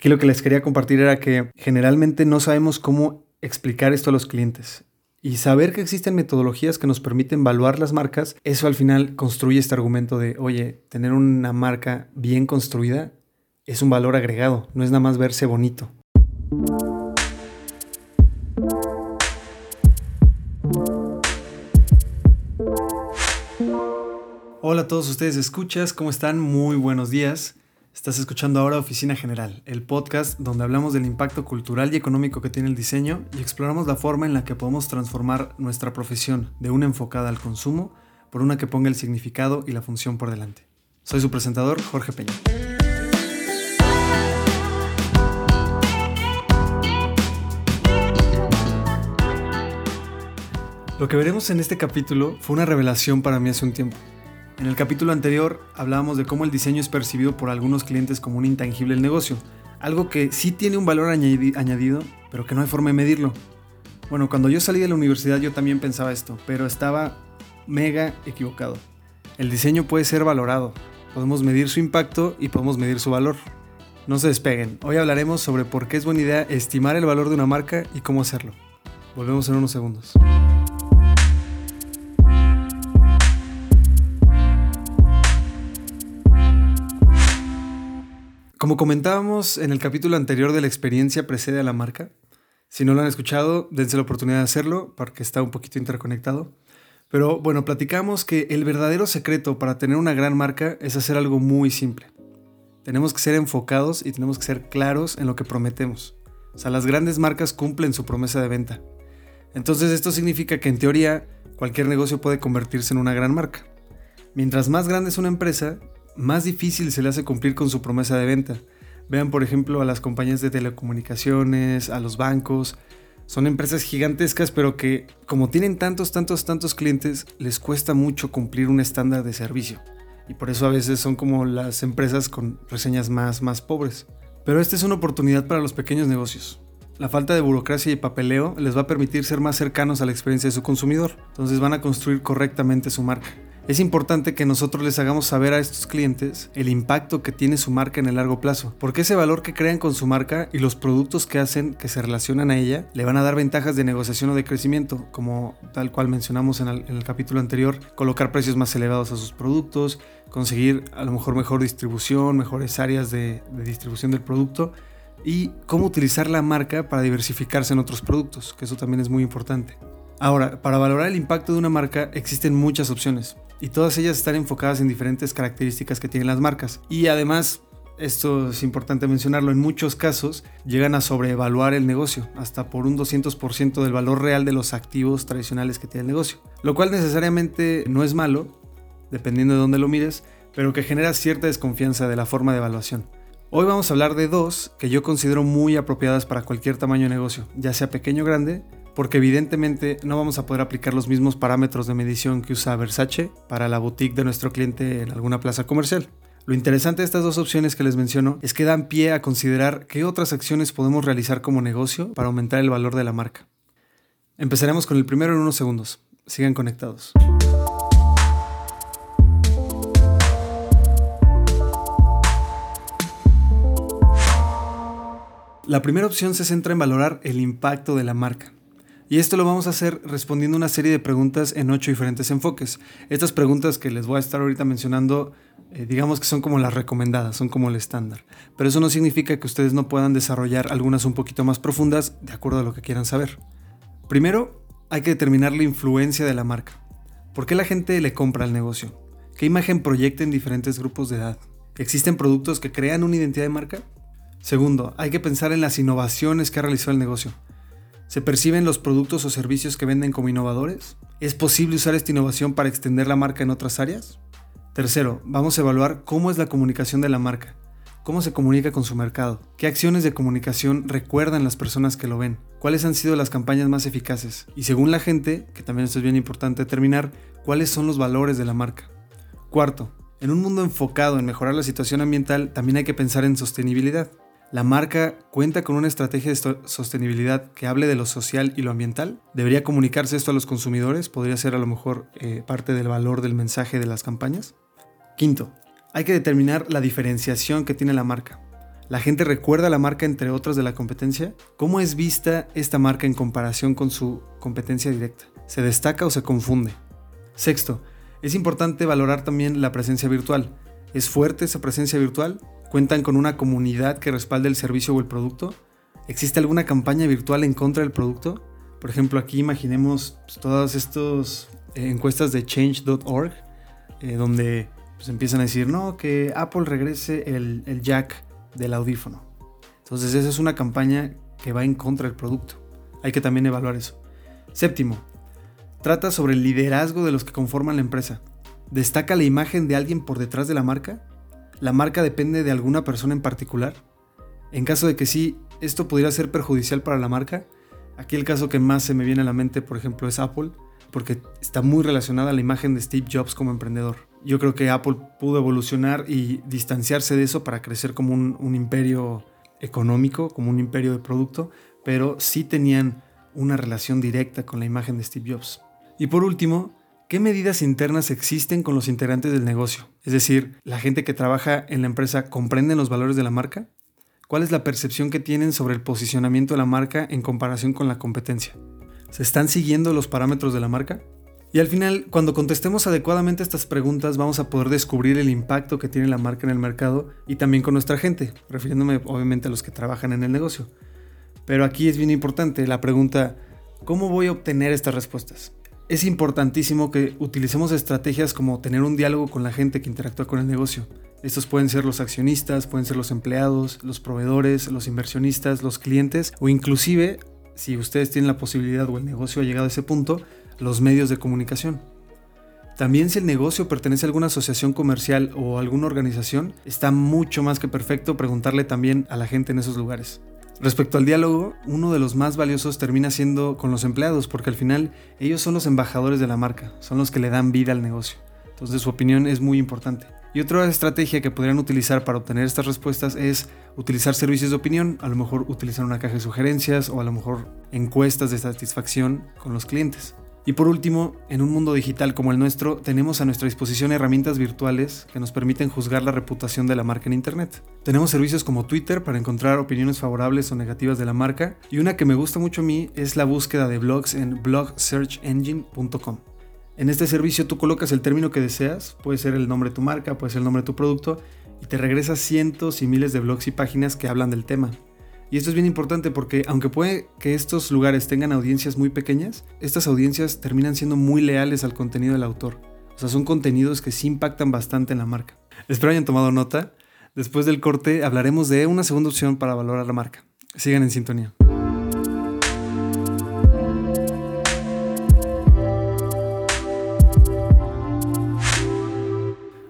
Aquí lo que les quería compartir era que generalmente no sabemos cómo explicar esto a los clientes. Y saber que existen metodologías que nos permiten evaluar las marcas, eso al final construye este argumento de, oye, tener una marca bien construida es un valor agregado, no es nada más verse bonito. Hola a todos ustedes, escuchas, ¿cómo están? Muy buenos días. Estás escuchando ahora Oficina General, el podcast donde hablamos del impacto cultural y económico que tiene el diseño y exploramos la forma en la que podemos transformar nuestra profesión de una enfocada al consumo por una que ponga el significado y la función por delante. Soy su presentador, Jorge Peña. Lo que veremos en este capítulo fue una revelación para mí hace un tiempo. En el capítulo anterior hablábamos de cómo el diseño es percibido por algunos clientes como un intangible del negocio, algo que sí tiene un valor añadido, pero que no hay forma de medirlo. Bueno, cuando yo salí de la universidad yo también pensaba esto, pero estaba mega equivocado. El diseño puede ser valorado, podemos medir su impacto y podemos medir su valor. No se despeguen, hoy hablaremos sobre por qué es buena idea estimar el valor de una marca y cómo hacerlo. Volvemos en unos segundos. Como comentábamos en el capítulo anterior de la experiencia precede a la marca, si no lo han escuchado, dense la oportunidad de hacerlo porque está un poquito interconectado. Pero bueno, platicamos que el verdadero secreto para tener una gran marca es hacer algo muy simple. Tenemos que ser enfocados y tenemos que ser claros en lo que prometemos. O sea, las grandes marcas cumplen su promesa de venta. Entonces esto significa que en teoría cualquier negocio puede convertirse en una gran marca. Mientras más grande es una empresa, más difícil se le hace cumplir con su promesa de venta. Vean por ejemplo a las compañías de telecomunicaciones, a los bancos. Son empresas gigantescas pero que como tienen tantos, tantos, tantos clientes, les cuesta mucho cumplir un estándar de servicio. Y por eso a veces son como las empresas con reseñas más, más pobres. Pero esta es una oportunidad para los pequeños negocios. La falta de burocracia y papeleo les va a permitir ser más cercanos a la experiencia de su consumidor. Entonces van a construir correctamente su marca es importante que nosotros les hagamos saber a estos clientes el impacto que tiene su marca en el largo plazo, porque ese valor que crean con su marca y los productos que hacen que se relacionan a ella le van a dar ventajas de negociación o de crecimiento, como tal cual mencionamos en el, capítulo anterior, colocar precios más elevados a sus productos, conseguir a lo mejor mejor distribución, mejores áreas de, de distribución del producto y cómo utilizar la marca para diversificarse en otros productos, que eso también es muy importante. Ahora, para valorar el impacto de una marca existen muchas opciones y todas ellas están enfocadas en diferentes características que tienen las marcas. Y además, esto es importante mencionarlo, en muchos casos llegan a sobreevaluar el negocio, hasta por un 200% del valor real de los activos tradicionales que tiene el negocio. Lo cual necesariamente no es malo, dependiendo de dónde lo mires, pero que genera cierta desconfianza de la forma de evaluación. Hoy vamos a hablar de dos que yo considero muy apropiadas para cualquier tamaño de negocio, ya sea pequeño o grande, porque evidentemente no vamos a poder aplicar los mismos parámetros de medición que usa Versace para la boutique de nuestro cliente en alguna plaza comercial. Lo interesante de estas dos opciones que les menciono es que dan pie a considerar qué otras acciones podemos realizar como negocio para aumentar el valor de la marca. Empezaremos con el primero en unos segundos. Sigan conectados. La primera opción se centra en valorar el impacto de la marca. Y esto lo vamos a hacer respondiendo una serie de preguntas en ocho diferentes enfoques. Estas preguntas que les voy a estar ahorita mencionando, eh, digamos que son como las recomendadas, son como el estándar. Pero eso no significa que ustedes no puedan desarrollar algunas un poquito más profundas de acuerdo a lo que quieran saber. Primero, hay que determinar la influencia de la marca. ¿Por qué la gente le compra al negocio? ¿Qué imagen proyecta en diferentes grupos de edad? ¿Existen productos que crean una identidad de marca? Segundo, hay que pensar en las innovaciones que ha realizado el negocio. ¿Se perciben los productos o servicios que venden como innovadores? ¿Es posible usar esta innovación para extender la marca en otras áreas? Tercero, vamos a evaluar cómo es la comunicación de la marca, cómo se comunica con su mercado, qué acciones de comunicación recuerdan las personas que lo ven, cuáles han sido las campañas más eficaces y según la gente, que también esto es bien importante determinar, cuáles son los valores de la marca. Cuarto, en un mundo enfocado en mejorar la situación ambiental, también hay que pensar en sostenibilidad. ¿La marca cuenta con una estrategia de sostenibilidad que hable de lo social y lo ambiental? ¿Debería comunicarse esto a los consumidores? ¿Podría ser a lo mejor eh, parte del valor del mensaje de las campañas? Quinto, hay que determinar la diferenciación que tiene la marca. ¿La gente recuerda la marca entre otras de la competencia? ¿Cómo es vista esta marca en comparación con su competencia directa? ¿Se destaca o se confunde? Sexto, es importante valorar también la presencia virtual. ¿Es fuerte esa presencia virtual? ¿Cuentan con una comunidad que respalde el servicio o el producto? ¿Existe alguna campaña virtual en contra del producto? Por ejemplo, aquí imaginemos pues, todas estas eh, encuestas de change.org, eh, donde pues, empiezan a decir, no, que Apple regrese el, el jack del audífono. Entonces esa es una campaña que va en contra del producto. Hay que también evaluar eso. Séptimo, trata sobre el liderazgo de los que conforman la empresa. ¿Destaca la imagen de alguien por detrás de la marca? ¿La marca depende de alguna persona en particular? En caso de que sí, esto pudiera ser perjudicial para la marca. Aquí el caso que más se me viene a la mente, por ejemplo, es Apple, porque está muy relacionada a la imagen de Steve Jobs como emprendedor. Yo creo que Apple pudo evolucionar y distanciarse de eso para crecer como un, imperio económico, como un imperio de producto, pero sí tenían una relación directa con la imagen de Steve Jobs. Y por último, ¿qué medidas internas existen con los integrantes del negocio? Es decir, ¿la gente que trabaja en la empresa comprende los valores de la marca? ¿Cuál es la percepción que tienen sobre el posicionamiento de la marca en comparación con la competencia? ¿Se están siguiendo los parámetros de la marca? Y al final, cuando contestemos adecuadamente estas preguntas, vamos a poder descubrir el impacto que tiene la marca en el mercado y también con nuestra gente, refiriéndome obviamente a los que trabajan en el negocio. Pero aquí es bien importante la pregunta, ¿cómo voy a obtener estas respuestas? Es importantísimo que utilicemos estrategias como tener un diálogo con la gente que interactúa con el negocio. Estos pueden ser los accionistas, pueden ser los empleados, los proveedores, los inversionistas, los clientes o inclusive, si ustedes tienen la posibilidad o el negocio ha llegado a ese punto, los medios de comunicación. También si el negocio pertenece a alguna asociación comercial o alguna organización, está mucho más que perfecto preguntarle también a la gente en esos lugares. Respecto al diálogo, uno de los más valiosos termina siendo con los empleados, porque al final ellos son los embajadores de la marca, son los que le dan vida al negocio. Entonces su opinión es muy importante. Y otra estrategia que podrían utilizar para obtener estas respuestas es utilizar servicios de opinión, a lo mejor utilizar una caja de sugerencias o a lo mejor encuestas de satisfacción con los clientes. Y por último, en un mundo digital como el nuestro, tenemos a nuestra disposición herramientas virtuales que nos permiten juzgar la reputación de la marca en Internet. Tenemos servicios como Twitter para encontrar opiniones favorables o negativas de la marca y una que me gusta mucho a mí es la búsqueda de blogs en blogsearchengine.com. En este servicio tú colocas el término que deseas, puede ser el nombre de tu marca, puede ser el nombre de tu producto, y te regresa cientos y miles de blogs y páginas que hablan del tema. Y esto es bien importante porque aunque puede que estos lugares tengan audiencias muy pequeñas, estas audiencias terminan siendo muy leales al contenido del autor. O sea, son contenidos que sí impactan bastante en la marca. Espero hayan tomado nota. Después del corte hablaremos de una segunda opción para valorar la marca. Sigan en sintonía.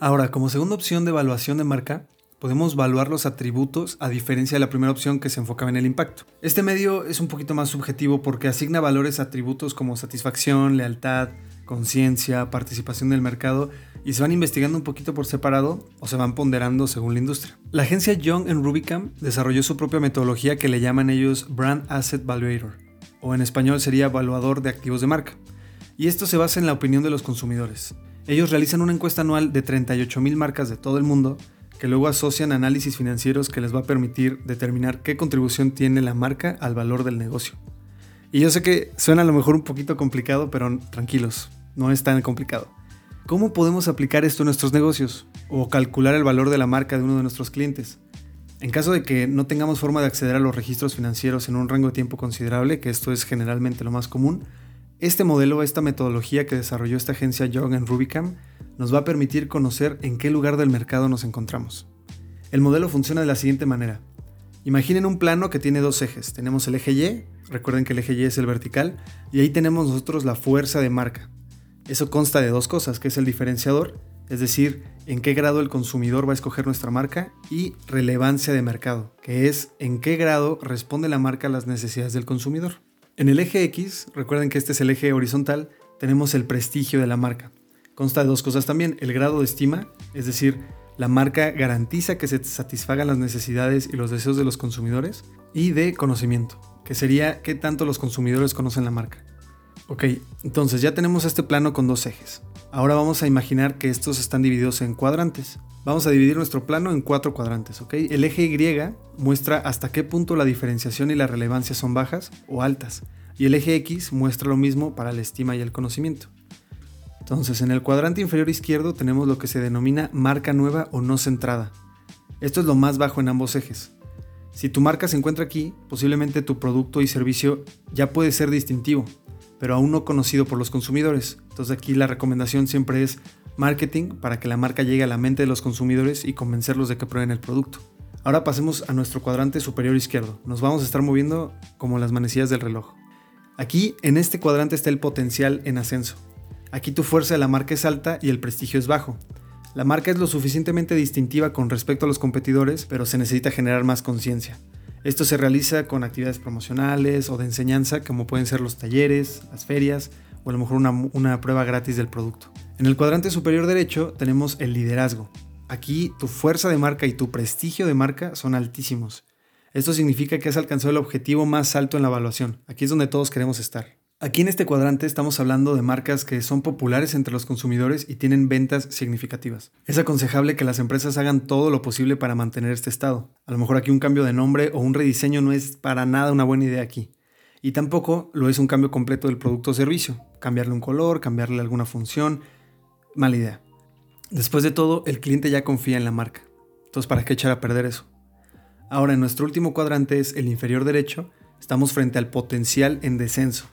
Ahora, como segunda opción de evaluación de marca, podemos evaluar los atributos a diferencia de la primera opción que se enfocaba en el impacto. Este medio es un poquito más subjetivo porque asigna valores a atributos como satisfacción, lealtad, conciencia, participación del mercado y se van investigando un poquito por separado o se van ponderando según la industria. La agencia Young Rubicam desarrolló su propia metodología que le llaman ellos Brand Asset Valuator o en español sería evaluador de activos de marca. Y esto se basa en la opinión de los consumidores. Ellos realizan una encuesta anual de 38.000 marcas de todo el mundo que luego asocian análisis financieros que les va a permitir determinar qué contribución tiene la marca al valor del negocio. Y yo sé que suena a lo mejor un poquito complicado, pero tranquilos, no es tan complicado. ¿Cómo podemos aplicar esto en nuestros negocios o calcular el valor de la marca de uno de nuestros clientes? En caso de que no tengamos forma de acceder a los registros financieros en un rango de tiempo considerable, que esto es generalmente lo más común, este modelo, esta metodología que desarrolló esta agencia Young Rubicam, nos va a permitir conocer en qué lugar del mercado nos encontramos. El modelo funciona de la siguiente manera. Imaginen un plano que tiene dos ejes. Tenemos el eje Y, recuerden que el eje Y es el vertical, y ahí tenemos nosotros la fuerza de marca. Eso consta de dos cosas, que es el diferenciador, es decir, en qué grado el consumidor va a escoger nuestra marca, y relevancia de mercado, que es en qué grado responde la marca a las necesidades del consumidor. En el eje X, recuerden que este es el eje horizontal, tenemos el prestigio de la marca. Consta de dos cosas también, el grado de estima, es decir, la marca garantiza que se satisfagan las necesidades y los deseos de los consumidores, y de conocimiento, que sería qué tanto los consumidores conocen la marca. Ok, entonces ya tenemos este plano con dos ejes. Ahora vamos a imaginar que estos están divididos en cuadrantes. Vamos a dividir nuestro plano en cuatro cuadrantes, ¿ok? El eje Y muestra hasta qué punto la diferenciación y la relevancia son bajas o altas. Y el eje X muestra lo mismo para la estima y el conocimiento. Entonces, en el cuadrante inferior izquierdo tenemos lo que se denomina marca nueva o no centrada. Esto es lo más bajo en ambos ejes. Si tu marca se encuentra aquí, posiblemente tu producto y servicio ya puede ser distintivo, pero aún no conocido por los consumidores. Entonces aquí la recomendación siempre es marketing para que la marca llegue a la mente de los consumidores y convencerlos de que prueben el producto. Ahora pasemos a nuestro cuadrante superior izquierdo. Nos vamos a estar moviendo como las manecillas del reloj. Aquí en este cuadrante está el potencial en ascenso. Aquí tu fuerza de la marca es alta y el prestigio es bajo. La marca es lo suficientemente distintiva con respecto a los competidores, pero se necesita generar más conciencia. Esto se realiza con actividades promocionales o de enseñanza, como pueden ser los talleres, las ferias o a lo mejor una, una prueba gratis del producto. En el cuadrante superior derecho tenemos el liderazgo. Aquí tu fuerza de marca y tu prestigio de marca son altísimos. Esto significa que has alcanzado el objetivo más alto en la evaluación. Aquí es donde todos queremos estar. Aquí en este cuadrante estamos hablando de marcas que son populares entre los consumidores y tienen ventas significativas. Es aconsejable que las empresas hagan todo lo posible para mantener este estado. A lo mejor aquí un cambio de nombre o un rediseño no es para nada una buena idea aquí. Y tampoco lo es un cambio completo del producto o servicio. Cambiarle un color, cambiarle alguna función, mala idea. Después de todo, el cliente ya confía en la marca. Entonces, ¿para qué echar a perder eso? Ahora, en nuestro último cuadrante es el inferior derecho, estamos frente al potencial en descenso.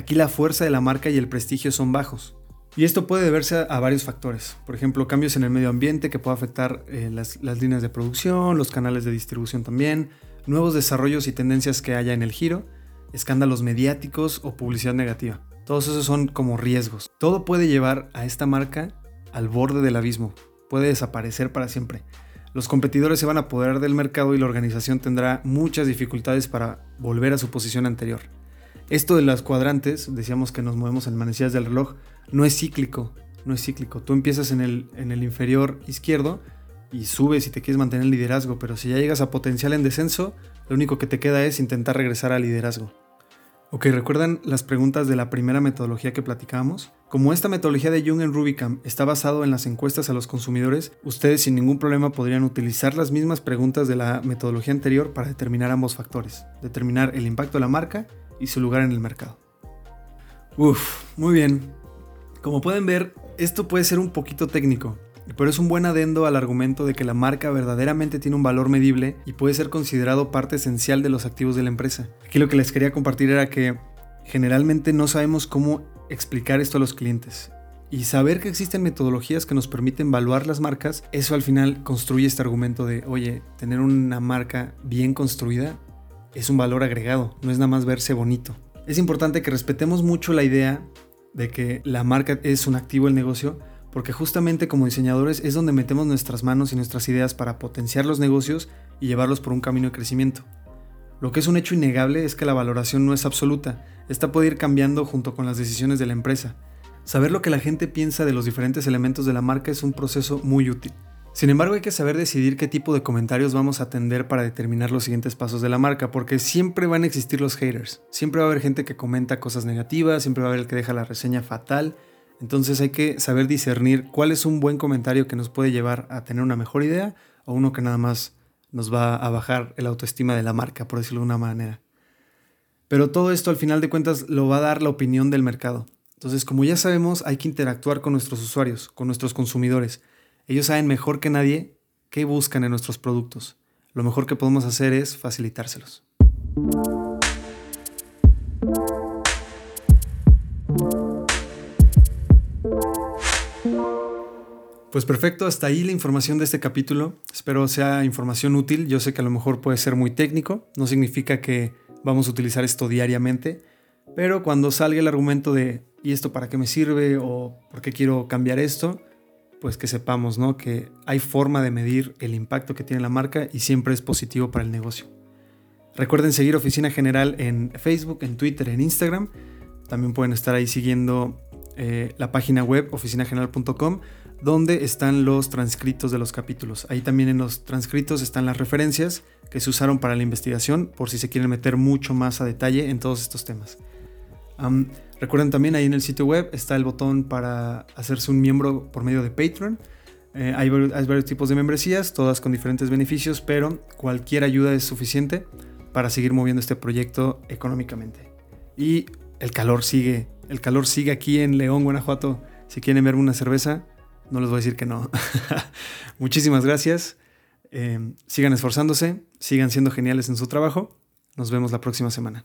Aquí la fuerza de la marca y el prestigio son bajos. Y esto puede deberse a, varios factores. Por ejemplo, cambios en el medio ambiente que puede afectar eh, las, las líneas de producción, los canales de distribución también, nuevos desarrollos y tendencias que haya en el giro, escándalos mediáticos o publicidad negativa. Todos esos son como riesgos. Todo puede llevar a esta marca al borde del abismo. Puede desaparecer para siempre. Los competidores se van a apoderar del mercado y la organización tendrá muchas dificultades para volver a su posición anterior. Esto de las cuadrantes, decíamos que nos movemos en manecillas del reloj, no es cíclico, no es cíclico. Tú empiezas en el, en el inferior izquierdo y subes y te quieres mantener el liderazgo, pero si ya llegas a potencial en descenso, lo único que te queda es intentar regresar al liderazgo. Ok, ¿recuerdan las preguntas de la primera metodología que platicábamos? Como esta metodología de Jung en Rubicam está basado en las encuestas a los consumidores, ustedes sin ningún problema podrían utilizar las mismas preguntas de la metodología anterior para determinar ambos factores, determinar el impacto de la marca y su lugar en el mercado. Uf, muy bien. Como pueden ver, esto puede ser un poquito técnico, pero es un buen adendo al argumento de que la marca verdaderamente tiene un valor medible y puede ser considerado parte esencial de los activos de la empresa. Aquí lo que les quería compartir era que generalmente no sabemos cómo explicar esto a los clientes. Y saber que existen metodologías que nos permiten evaluar las marcas, eso al final construye este argumento de, oye, tener una marca bien construida es un valor agregado, no es nada más verse bonito. Es importante que respetemos mucho la idea de que la marca es un activo del negocio, porque justamente como diseñadores es donde metemos nuestras manos y nuestras ideas para potenciar los negocios y llevarlos por un camino de crecimiento. Lo que es un hecho innegable es que la valoración no es absoluta, esta puede ir cambiando junto con las decisiones de la empresa. Saber lo que la gente piensa de los diferentes elementos de la marca es un proceso muy útil. Sin embargo, hay que saber decidir qué tipo de comentarios vamos a atender para determinar los siguientes pasos de la marca, porque siempre van a existir los haters. Siempre va a haber gente que comenta cosas negativas, siempre va a haber el que deja la reseña fatal. Entonces hay que saber discernir cuál es un buen comentario que nos puede llevar a tener una mejor idea o uno que nada más nos va a bajar el autoestima de la marca, por decirlo de una manera. Pero todo esto al final de cuentas lo va a dar la opinión del mercado. Entonces, como ya sabemos, hay que interactuar con nuestros usuarios, con nuestros consumidores. Ellos saben mejor que nadie qué buscan en nuestros productos. Lo mejor que podemos hacer es facilitárselos. Pues perfecto, hasta ahí la información de este capítulo. Espero sea información útil. Yo sé que a lo mejor puede ser muy técnico, no significa que vamos a utilizar esto diariamente, pero cuando salga el argumento de ¿y esto para qué me sirve? o ¿por qué quiero cambiar esto? Pues que sepamos ¿no? que hay forma de medir el impacto que tiene la marca y siempre es positivo para el negocio. Recuerden seguir Oficina General en Facebook, en Twitter, en Instagram. También pueden estar ahí siguiendo eh, la página web oficinageneral.com donde están los transcritos de los capítulos. Ahí también en los transcritos están las referencias que se usaron para la investigación por si se quieren meter mucho más a detalle en todos estos temas. Recuerden también ahí en el sitio web está el botón para hacerse un miembro por medio de Patreon. Eh, hay, varios tipos de membresías, todas con diferentes beneficios, pero cualquier ayuda es suficiente para seguir moviendo este proyecto económicamente. Y el calor sigue, el calor sigue aquí en León, Guanajuato. Si quieren verme una cerveza, no les voy a decir que no. Muchísimas gracias. Eh, sigan esforzándose, sigan siendo geniales en su trabajo. Nos vemos la próxima semana.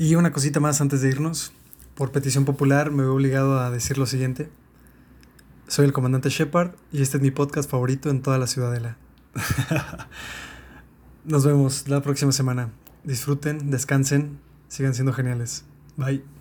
Y una cosita más antes de irnos. Por petición popular me he obligado a decir lo siguiente. Soy el comandante Shepard y este es mi podcast favorito en toda la ciudadela. Nos vemos la próxima semana. Disfruten, descansen, sigan siendo geniales. Bye.